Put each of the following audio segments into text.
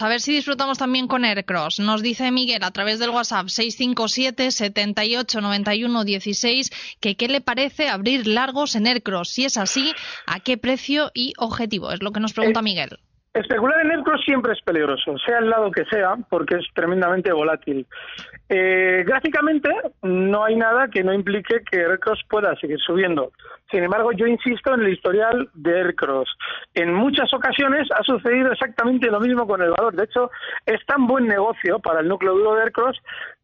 A ver si disfrutamos también con Aircross. Nos dice Miguel a través del WhatsApp 657 78 91 16 que qué le parece abrir largos en Aircross. Si es así, ¿a qué precio y objetivo? Es lo que nos pregunta Eh, Miguel. Especular en Aircross siempre es peligroso, sea el lado que sea, porque es tremendamente volátil. Eh, gráficamente, no hay nada que no implique que Aircross pueda seguir subiendo. Sin embargo, yo insisto en el historial de Aircross. En muchas ocasiones ha sucedido exactamente lo mismo con el valor. De hecho, es tan buen negocio para el núcleo duro de Aircross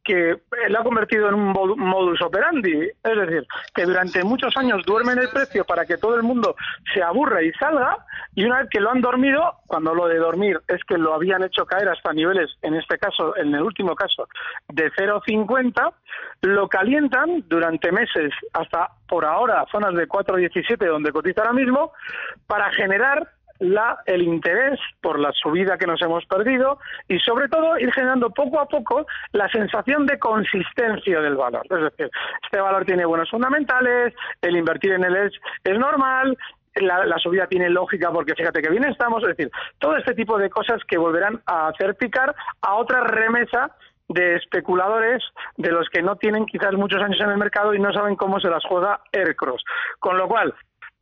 que eh, lo ha convertido en un modu- modus operandi. Es decir, que durante muchos años duermen el precio para que todo el mundo se aburra y salga, y una vez que lo han dormido, cuando lo de dormir es que lo habían hecho caer hasta niveles, en este caso, en el último caso, de 0,50, lo calientan durante meses hasta por ahora zonas de 4,17 donde cotiza ahora mismo, para generar la, el interés por la subida que nos hemos perdido y sobre todo ir generando poco a poco la sensación de consistencia del valor. Es decir, este valor tiene buenos fundamentales, el invertir en él es, es normal, la, la subida tiene lógica porque fíjate que bien estamos, es decir, todo este tipo de cosas que volverán a hacer picar a otra remesa de especuladores de los que no tienen quizás muchos años en el mercado y no saben cómo se las juega Aircross. Con lo cual,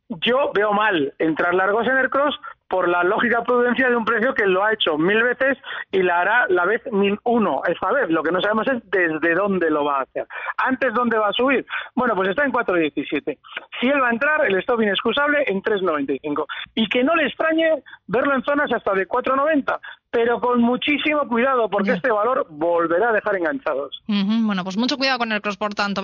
yo veo mal entrar largos en Aircross por la lógica prudencia de un precio que lo ha hecho mil veces y la hará la vez mil uno esta vez. Lo que no sabemos es desde dónde lo va a hacer. Antes, ¿dónde va a subir? Bueno, pues está en 4.17. Si él va a entrar, el stop inexcusable en 3.95. Y que no le extrañe verlo en zonas hasta de 4.90, pero con muchísimo cuidado porque este valor volverá a dejar enganchados. Ujú, Bueno, pues mucho cuidado con Aircross, por tanto.